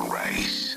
race.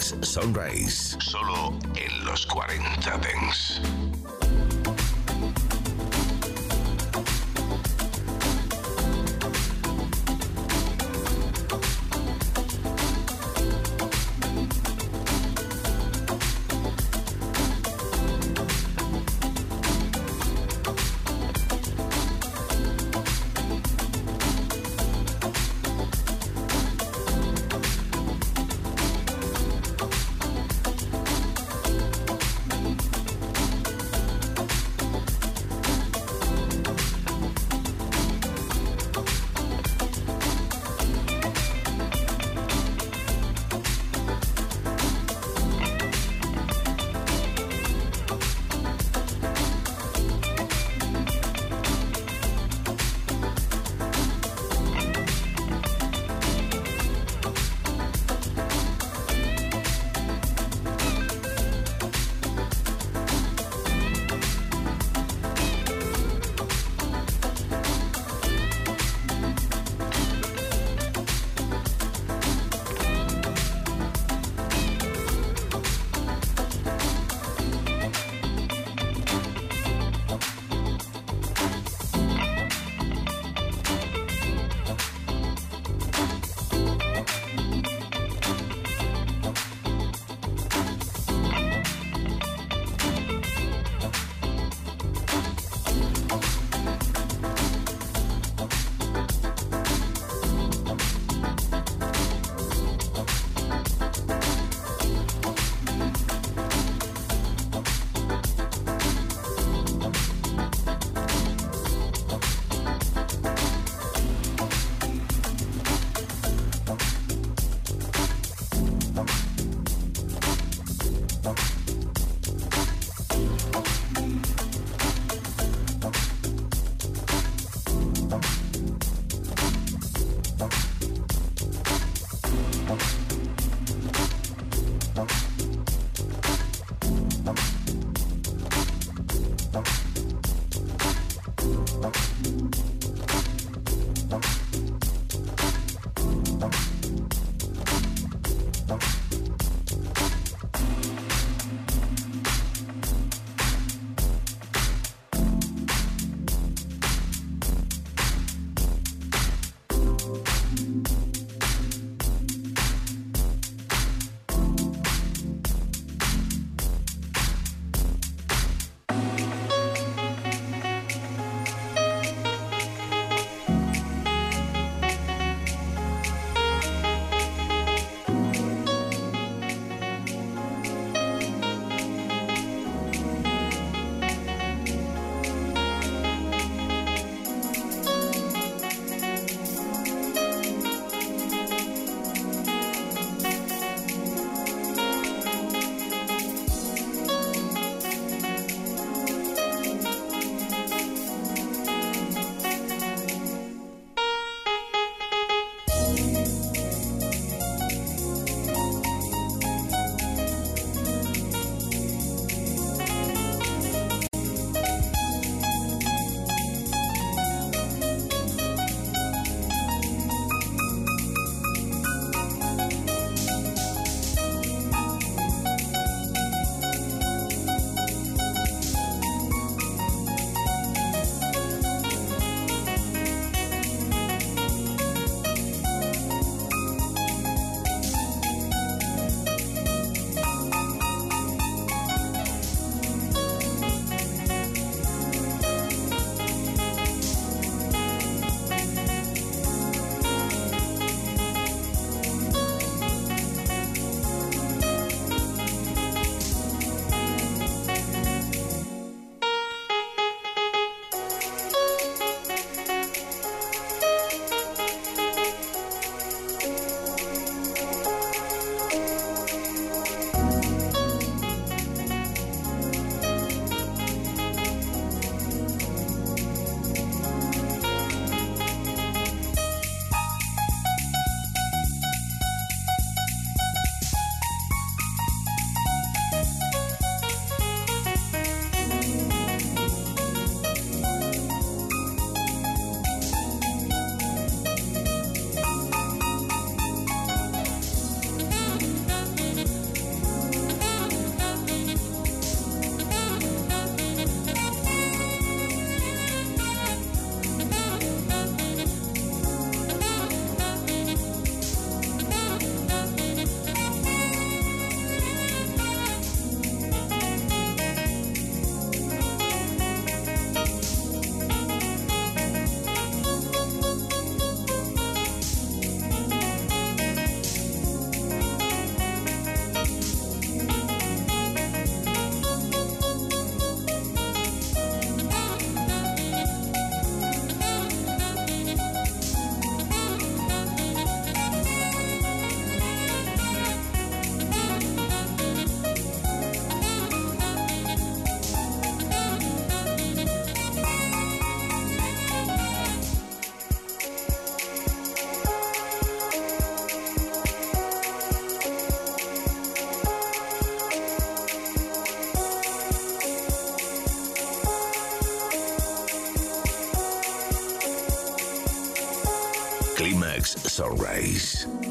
Sunrise. Solo en los 40 Dents. Thank you. Climax Sunrise.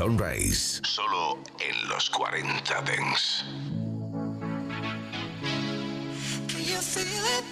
Sunrise. Solo en los 40 Dents. Can you feel it?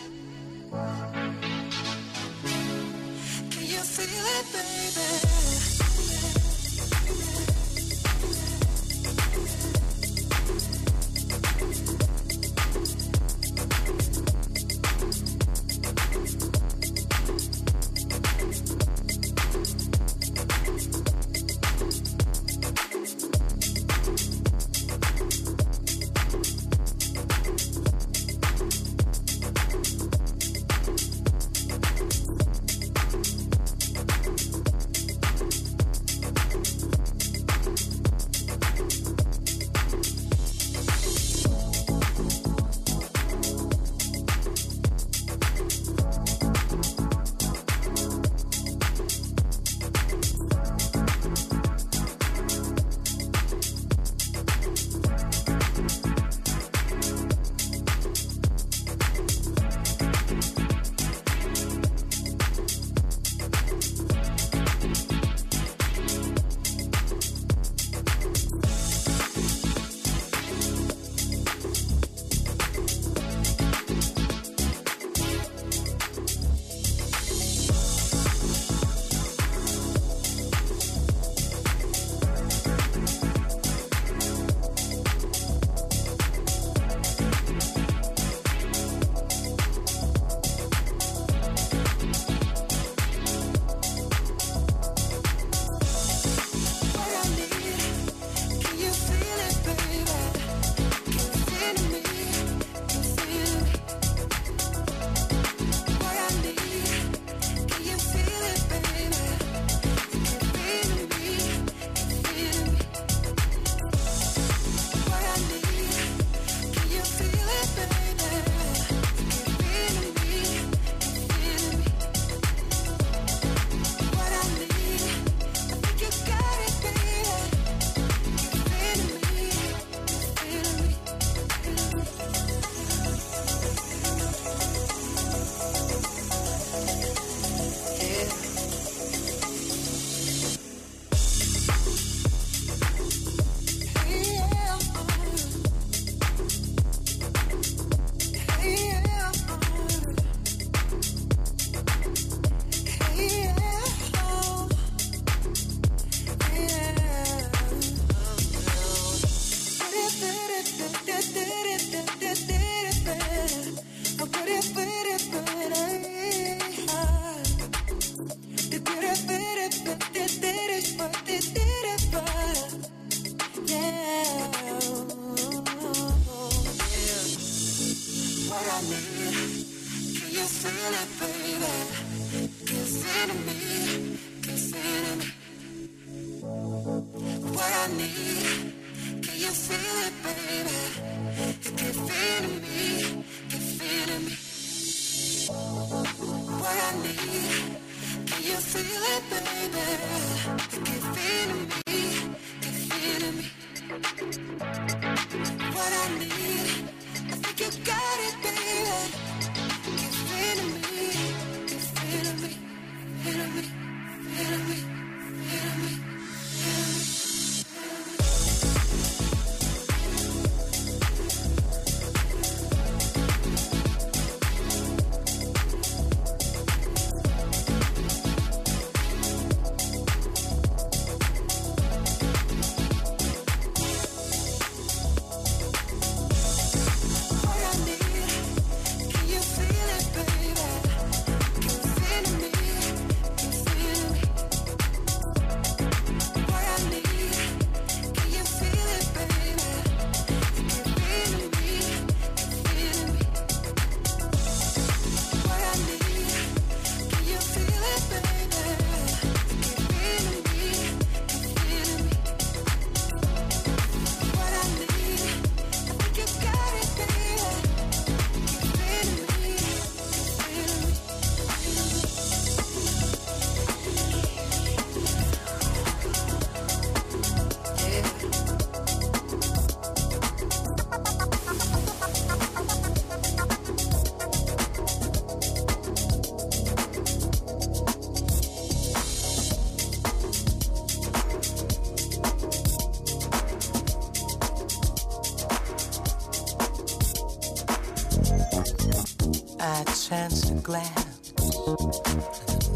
chance to glance in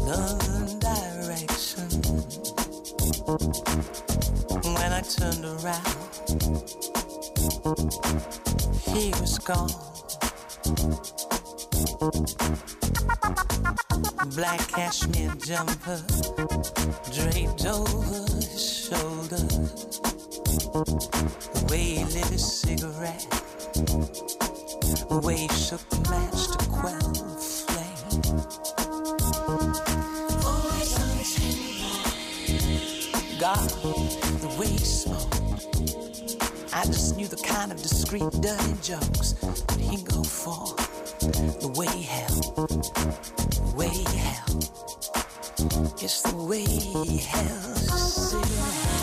another direction. When I turned around, he was gone. Black cashmere jumper draped over his shoulder. The way he lit his cigarette the way he shook the match to quell the flame. Always on his God, the way he smoked. I just knew the kind of discreet, dirty jokes that he go for. The way he held, the way he held. It's the way he held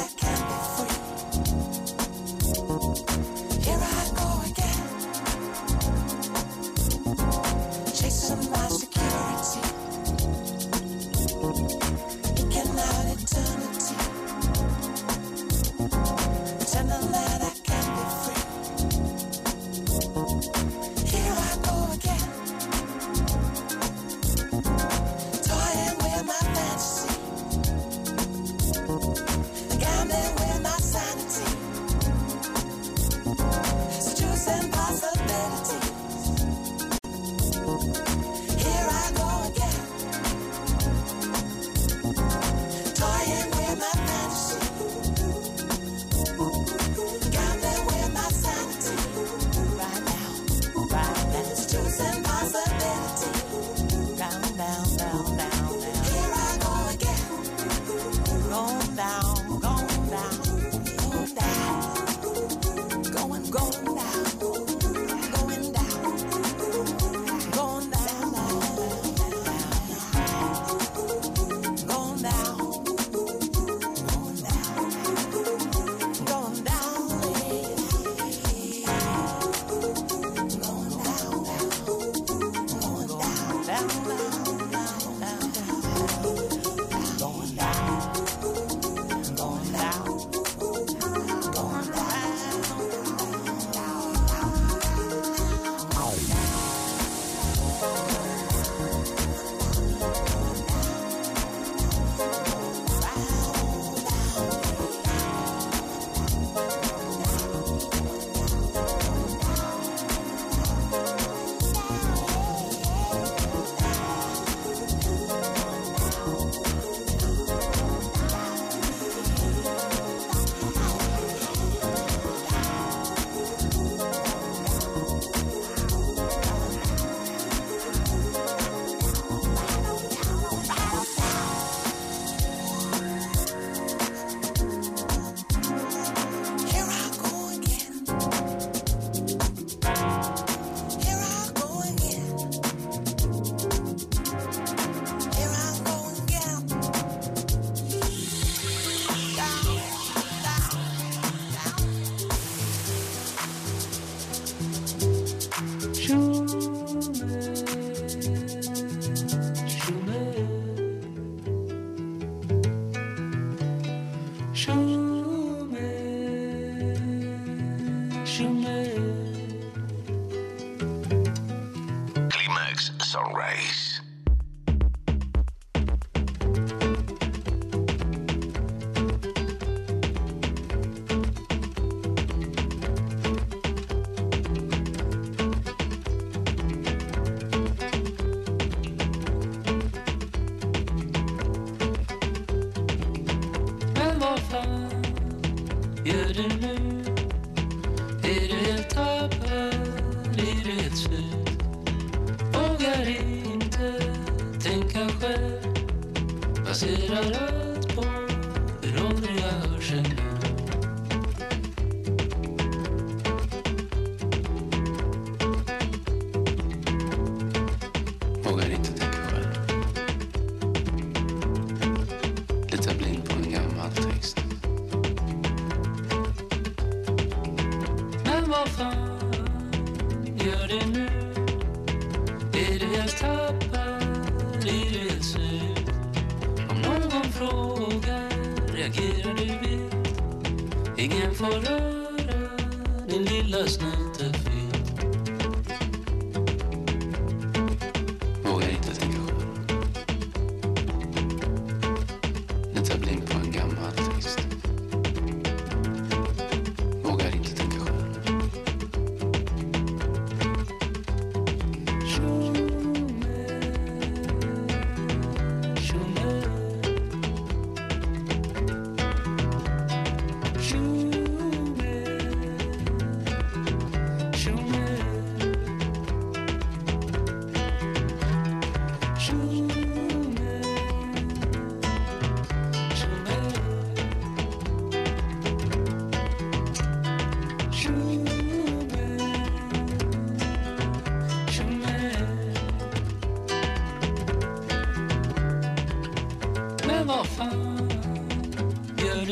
do do do.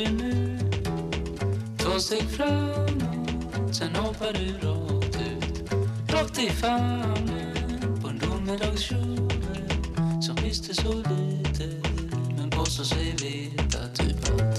du nu? Två steg framåt, sen hoppar du rakt ut. Rakt i famnen på en domedagskjole som visste så lite men påstår sig veta typ allt.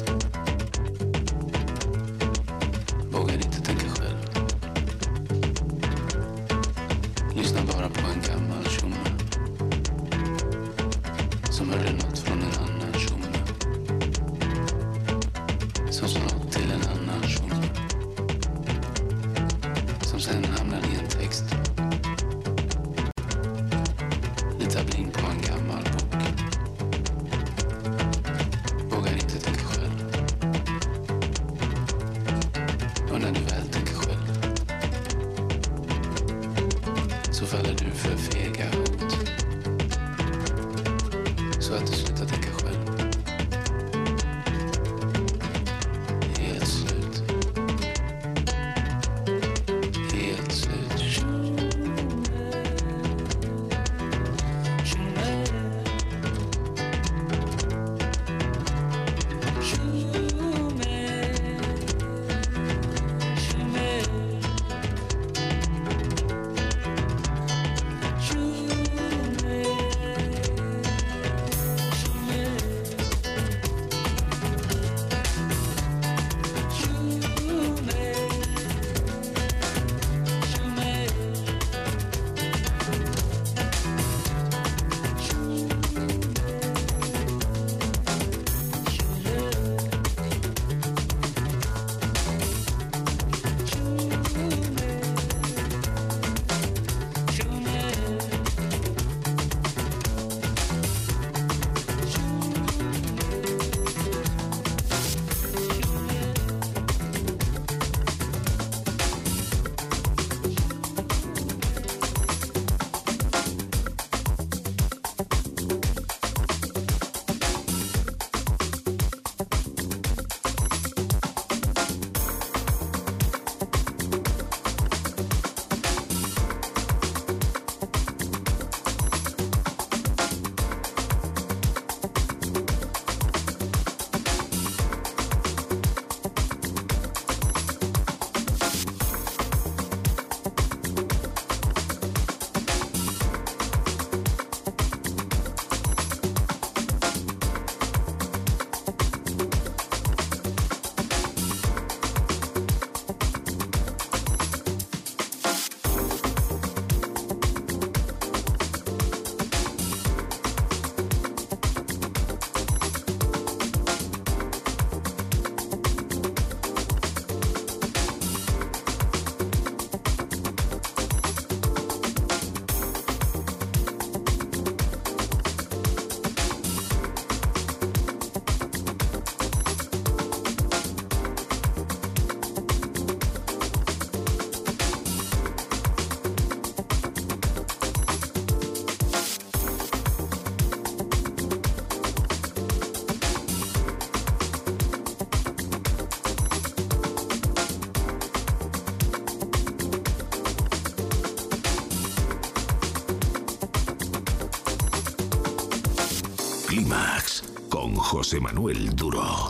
José Manuel Duro.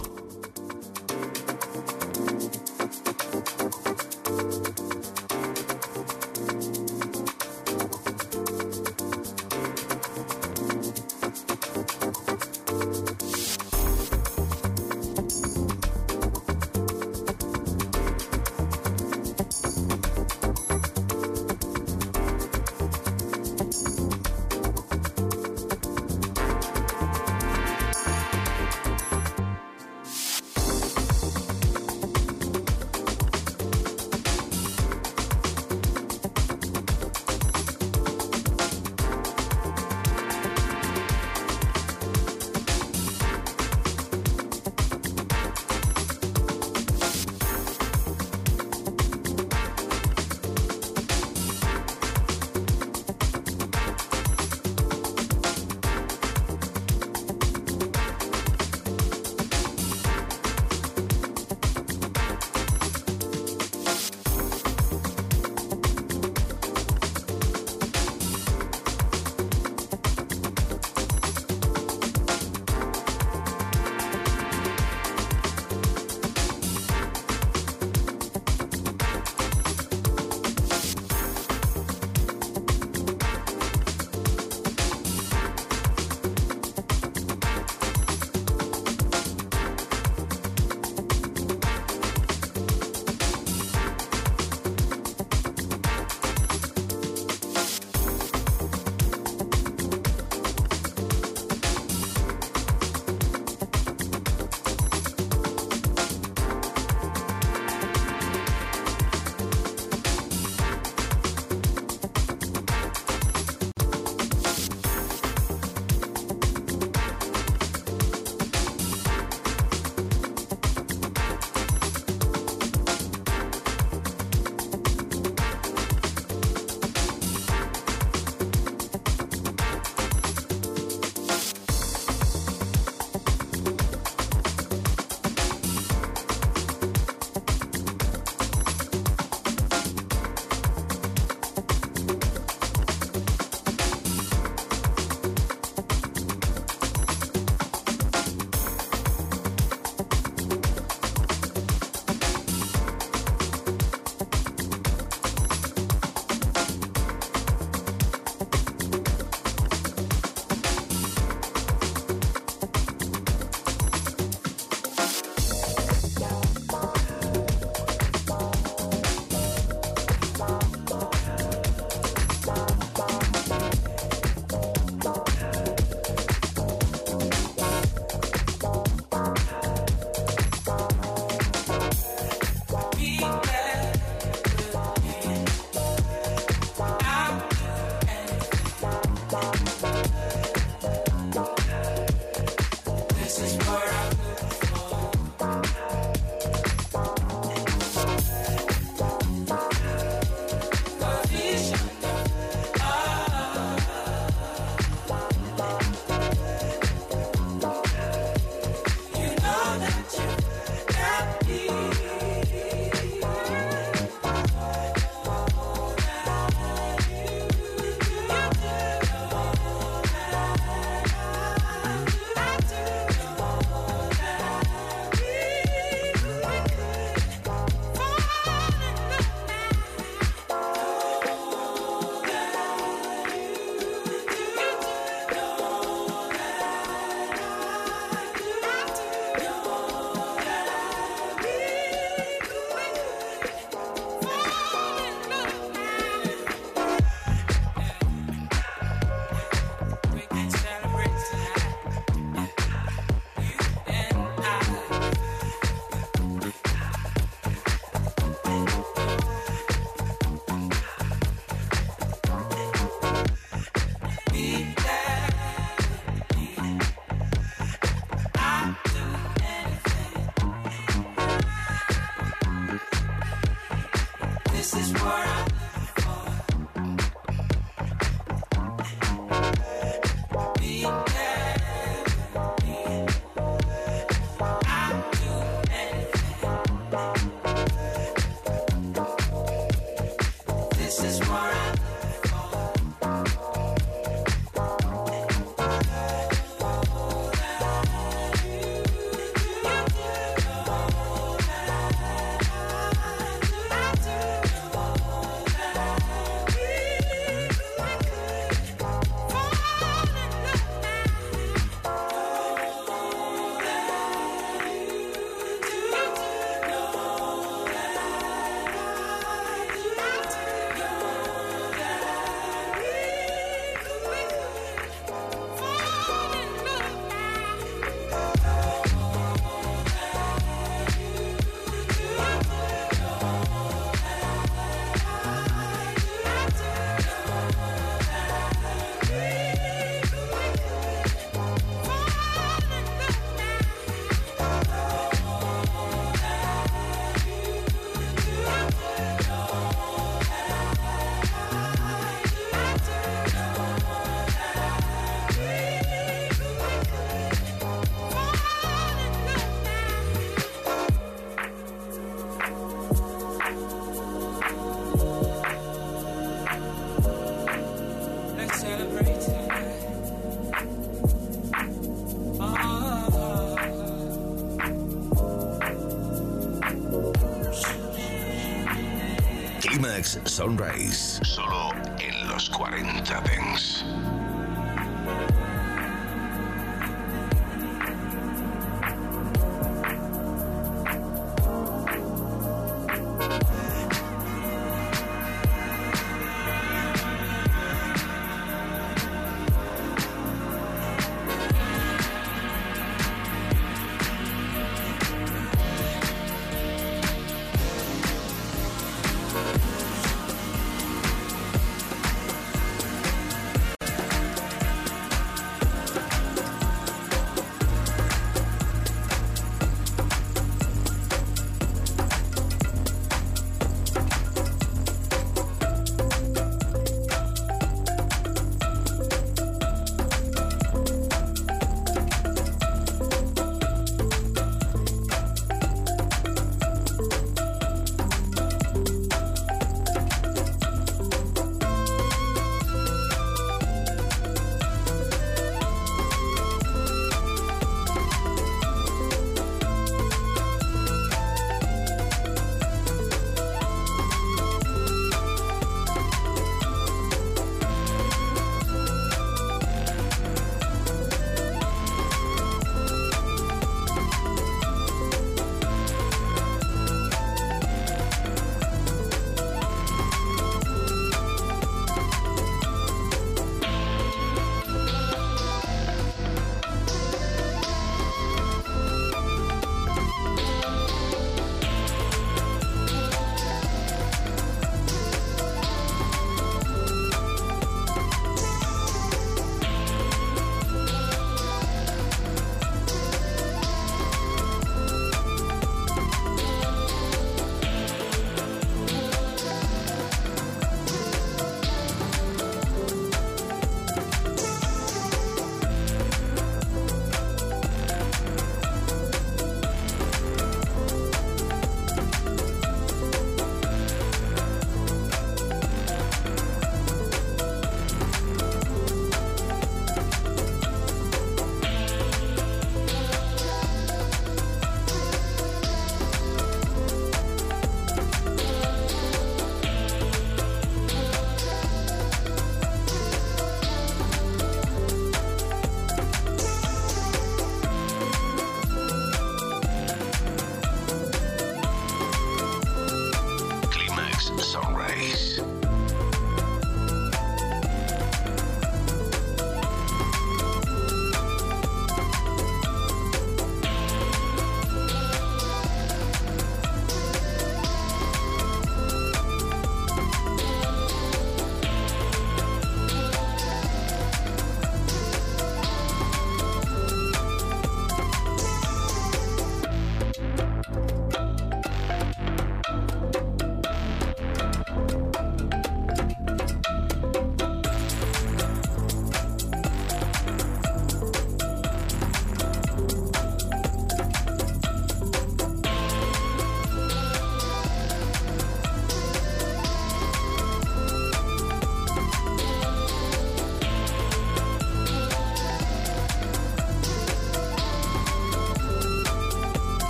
Sunrise. Sunrise.